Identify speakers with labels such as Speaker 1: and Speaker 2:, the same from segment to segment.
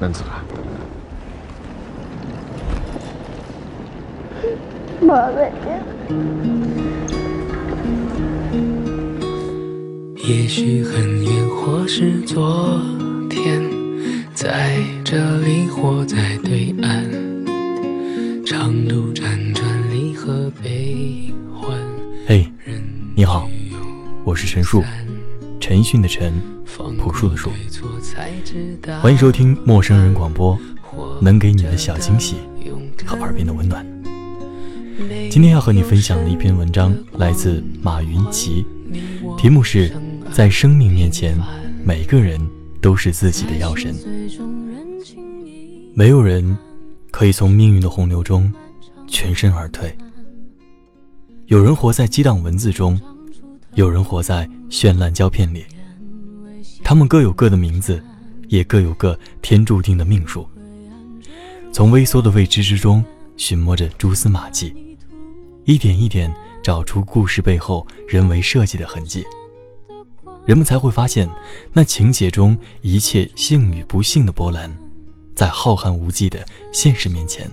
Speaker 1: 嫩子啊，
Speaker 2: 宝贝。
Speaker 3: 也许很远，或是昨天，在这里或在对岸，长路辗转，离合悲欢。
Speaker 4: 嘿，你好，我是陈树，陈奕迅的陈，数的数。欢迎收听陌生人广播，能给你的小惊喜和耳边的温暖。今天要和你分享的一篇文章来自马云奇，题目是。在生命面前，每个人都是自己的药神。没有人可以从命运的洪流中全身而退。有人活在激荡文字中，有人活在绚烂胶片里。他们各有各的名字，也各有各天注定的命数。从微缩的未知之中寻摸着蛛丝马迹，一点一点找出故事背后人为设计的痕迹。人们才会发现，那情节中一切幸与不幸的波澜，在浩瀚无际的现实面前，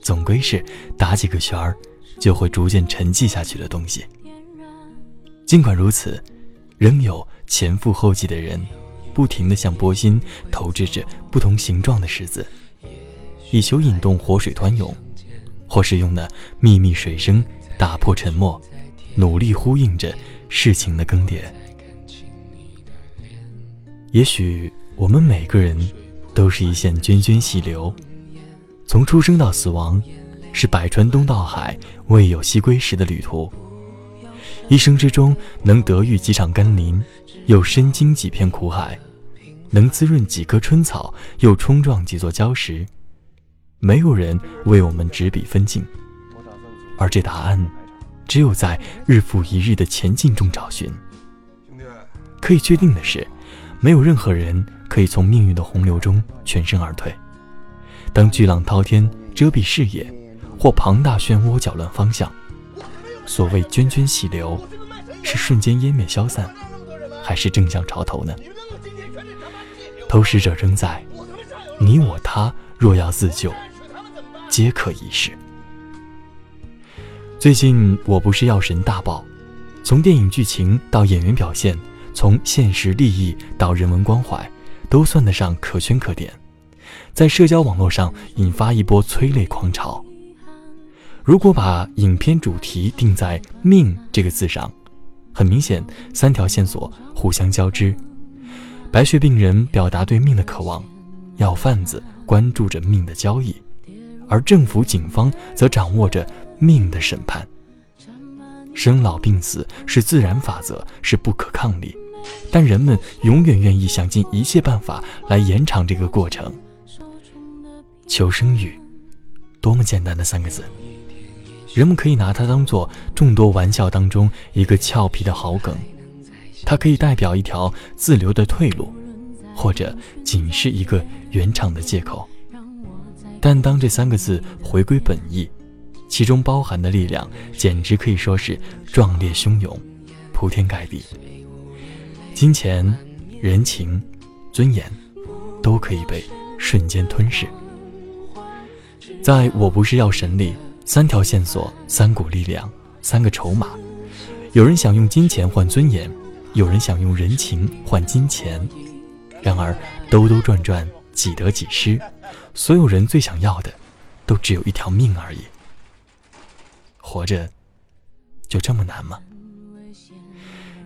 Speaker 4: 总归是打几个旋儿，就会逐渐沉寂下去的东西。尽管如此，仍有前赴后继的人，不停地向波心投掷着不同形状的石子，以求引动活水湍涌，或是用那秘密水声打破沉默，努力呼应着事情的更迭。也许我们每个人都是一线涓涓细流，从出生到死亡，是百川东到海未有西归时的旅途。一生之中，能得遇几场甘霖，又身经几片苦海；能滋润几棵春草，又冲撞几座礁石。没有人为我们执笔分镜，而这答案，只有在日复一日的前进中找寻。可以确定的是。没有任何人可以从命运的洪流中全身而退。当巨浪滔天遮蔽视野，或庞大漩涡搅乱方向，所谓涓涓细流，是瞬间湮灭消散，还是正向潮头呢？投石者仍在，你我他若要自救，皆可一试。最近我不是药神大爆，从电影剧情到演员表现。从现实利益到人文关怀，都算得上可圈可点，在社交网络上引发一波催泪狂潮。如果把影片主题定在“命”这个字上，很明显，三条线索互相交织：白血病人表达对命的渴望，药贩子关注着命的交易，而政府、警方则掌握着命的审判。生老病死是自然法则，是不可抗力。但人们永远愿意想尽一切办法来延长这个过程。求生欲，多么简单的三个字，人们可以拿它当做众多玩笑当中一个俏皮的好梗，它可以代表一条自留的退路，或者仅是一个圆场的借口。但当这三个字回归本意，其中包含的力量简直可以说是壮烈汹涌，铺天盖地。金钱、人情、尊严，都可以被瞬间吞噬。在我不是药神里，三条线索，三股力量，三个筹码。有人想用金钱换尊严，有人想用人情换金钱。然而，兜兜转转，几得几失。所有人最想要的，都只有一条命而已。活着，就这么难吗？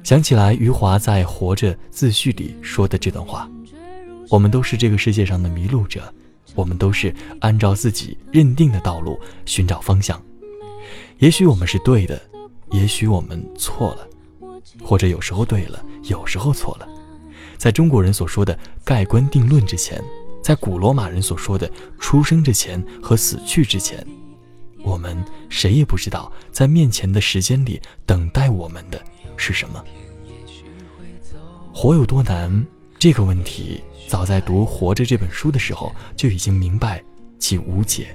Speaker 4: 想起来余华在《活着》自序里说的这段话：“我们都是这个世界上的迷路者，我们都是按照自己认定的道路寻找方向。也许我们是对的，也许我们错了，或者有时候对了，有时候错了。在中国人所说的盖棺定论之前，在古罗马人所说的出生之前和死去之前，我们谁也不知道，在面前的时间里等待我们的。”是什么？活有多难？这个问题，早在读《活着》这本书的时候就已经明白其无解。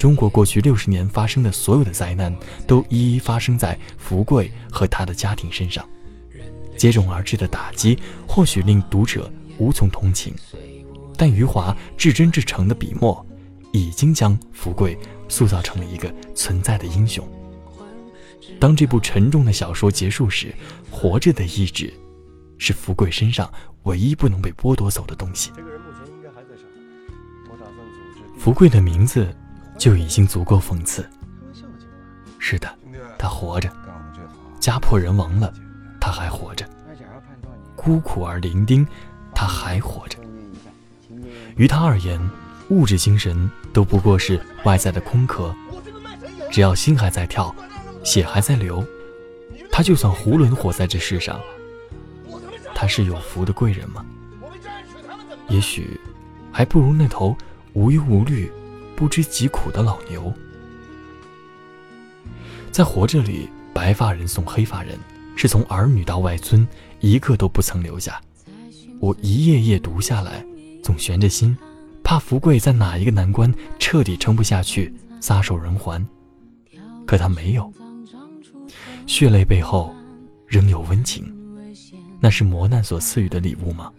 Speaker 4: 中国过去六十年发生的所有的灾难，都一一发生在福贵和他的家庭身上。接踵而至的打击，或许令读者无从同情，但余华至真至诚的笔墨，已经将福贵塑造成了一个存在的英雄。当这部沉重的小说结束时，活着的意志，是福贵身上唯一不能被剥夺走的东西。福贵的名字就已经足够讽刺。是的，他活着，家破人亡了，他还活着；孤苦而伶仃，他还活着。于他而言，物质精神都不过是外在的空壳，只要心还在跳，血还在流，他就算囫囵活在这世上。他是有福的贵人吗？也许，还不如那头无忧无虑、不知疾苦的老牛。在活着里，白发人送黑发人，是从儿女到外孙，一个都不曾留下。我一页页读下来。总悬着心，怕福贵在哪一个难关彻底撑不下去，撒手人寰。可他没有，血泪背后仍有温情，那是磨难所赐予的礼物吗？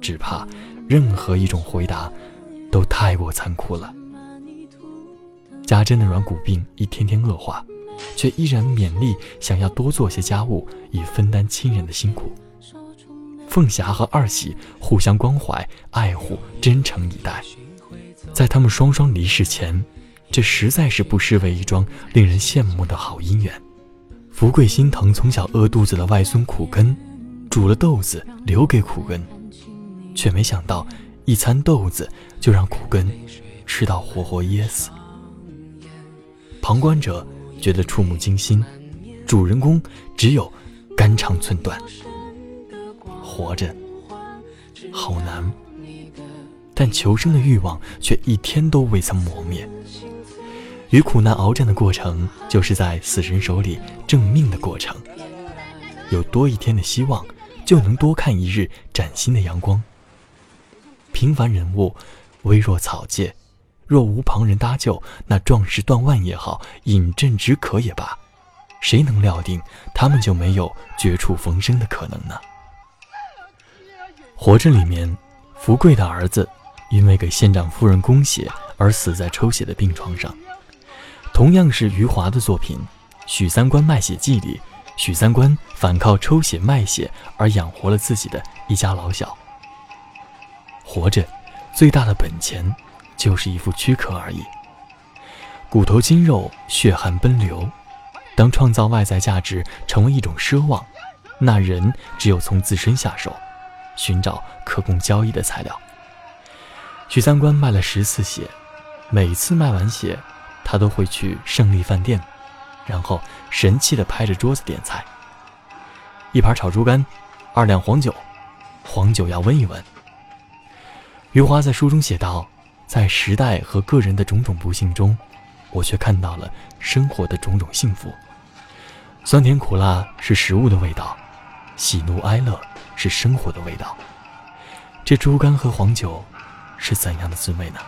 Speaker 4: 只怕任何一种回答都太过残酷了。家珍的软骨病一天天恶化，却依然勉励想要多做些家务，以分担亲人的辛苦。凤霞和二喜互相关怀、爱护、真诚以待，在他们双双离世前，这实在是不失为一桩令人羡慕的好姻缘。福贵心疼从小饿肚子的外孙苦根，煮了豆子留给苦根，却没想到一餐豆子就让苦根吃到活活噎死。旁观者觉得触目惊心，主人公只有肝肠寸断。活着好难，但求生的欲望却一天都未曾磨灭。与苦难鏖战的过程，就是在死神手里挣命的过程。有多一天的希望，就能多看一日崭新的阳光。平凡人物，微弱草芥，若无旁人搭救，那壮士断腕也好，饮鸩止渴也罢，谁能料定他们就没有绝处逢生的可能呢？活着里面，福贵的儿子因为给县长夫人供血而死在抽血的病床上。同样是余华的作品《许三观卖血记》里，许三观反靠抽血卖血而养活了自己的一家老小。活着，最大的本钱就是一副躯壳而已。骨头筋肉，血汗奔流。当创造外在价值成为一种奢望，那人只有从自身下手。寻找可供交易的材料。许三观卖了十次血，每次卖完血，他都会去胜利饭店，然后神气地拍着桌子点菜：一盘炒猪肝，二两黄酒，黄酒要温一温。余华在书中写道：“在时代和个人的种种不幸中，我却看到了生活的种种幸福。酸甜苦辣是食物的味道，喜怒哀乐。”是生活的味道，这猪肝和黄酒是怎样的滋味呢？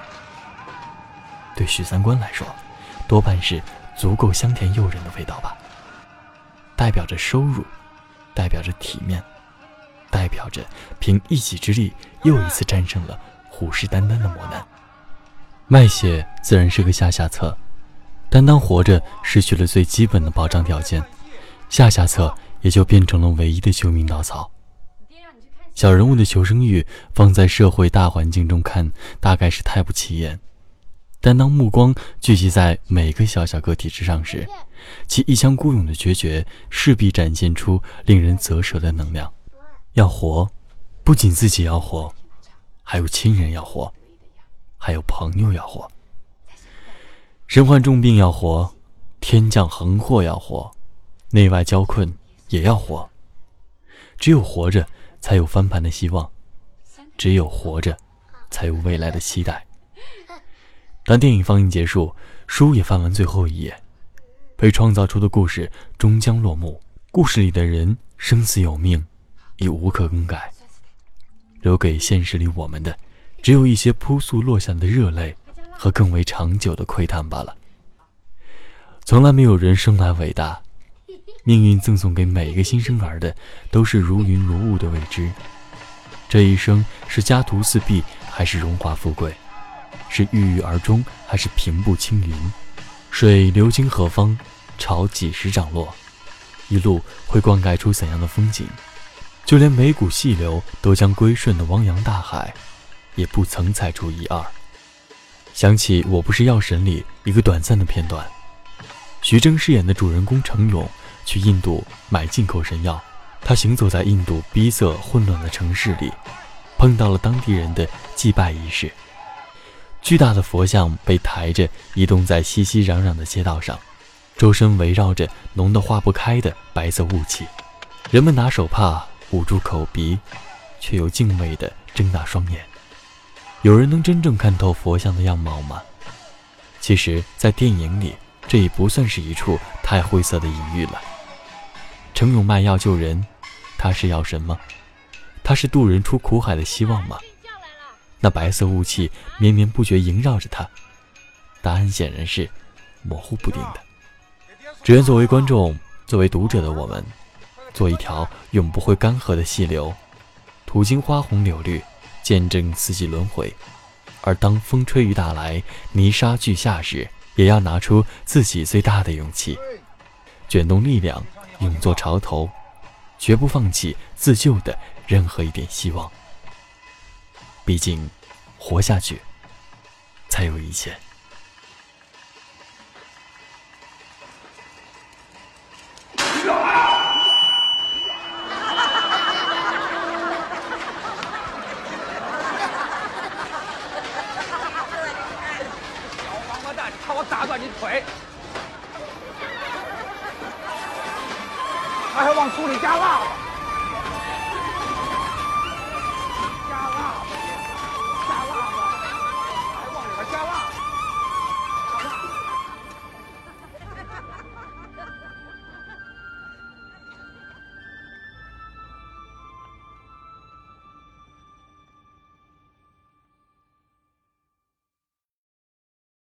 Speaker 4: 对许三观来说，多半是足够香甜诱人的味道吧。代表着收入，代表着体面，代表着凭一己之力又一次战胜了虎视眈眈的磨难。卖血自然是个下下策，但当活着失去了最基本的保障条件，下下策也就变成了唯一的救命稻草。小人物的求生欲放在社会大环境中看，大概是太不起眼；但当目光聚集在每个小小个体之上时，其一腔孤勇的决绝势必展现出令人啧舌的能量。要活，不仅自己要活，还有亲人要活，还有朋友要活。身患重病要活，天降横祸要活，内外交困也要活。只有活着。才有翻盘的希望，只有活着，才有未来的期待。当电影放映结束，书也翻完最后一页，被创造出的故事终将落幕。故事里的人生死有命，已无可更改。留给现实里我们的，只有一些扑簌落下的热泪和更为长久的喟叹罢了。从来没有人生来伟大。命运赠送给每一个新生儿的，都是如云如雾的未知。这一生是家徒四壁还是荣华富贵？是郁郁而终还是平步青云？水流经何方？潮几时涨落？一路会灌溉出怎样的风景？就连每股细流都将归顺的汪洋大海，也不曾踩出一二。想起《我不是药神》里一个短暂的片段，徐峥饰演的主人公程勇去印度买进口神药，他行走在印度逼仄混乱的城市里，碰到了当地人的祭拜仪式。巨大的佛像被抬着移动在熙熙攘攘的街道上，周身围绕着浓得化不开的白色雾气，人们拿手帕捂住口鼻，却又敬畏地睁大双眼。有人能真正看透佛像的样貌吗？其实，在电影里，这已不算是一处太晦涩的隐喻了。程勇卖药救人，他是药神吗？他是渡人出苦海的希望吗？那白色雾气绵绵不绝萦绕着他，答案显然是模糊不定的。只愿作为观众，作为读者的我们，做一条永不会干涸的细流，途经花红柳绿。见证四季轮回，而当风吹雨打来，泥沙俱下时，也要拿出自己最大的勇气，卷动力量，勇作潮头，绝不放弃自救的任何一点希望。毕竟，活下去，才有一切。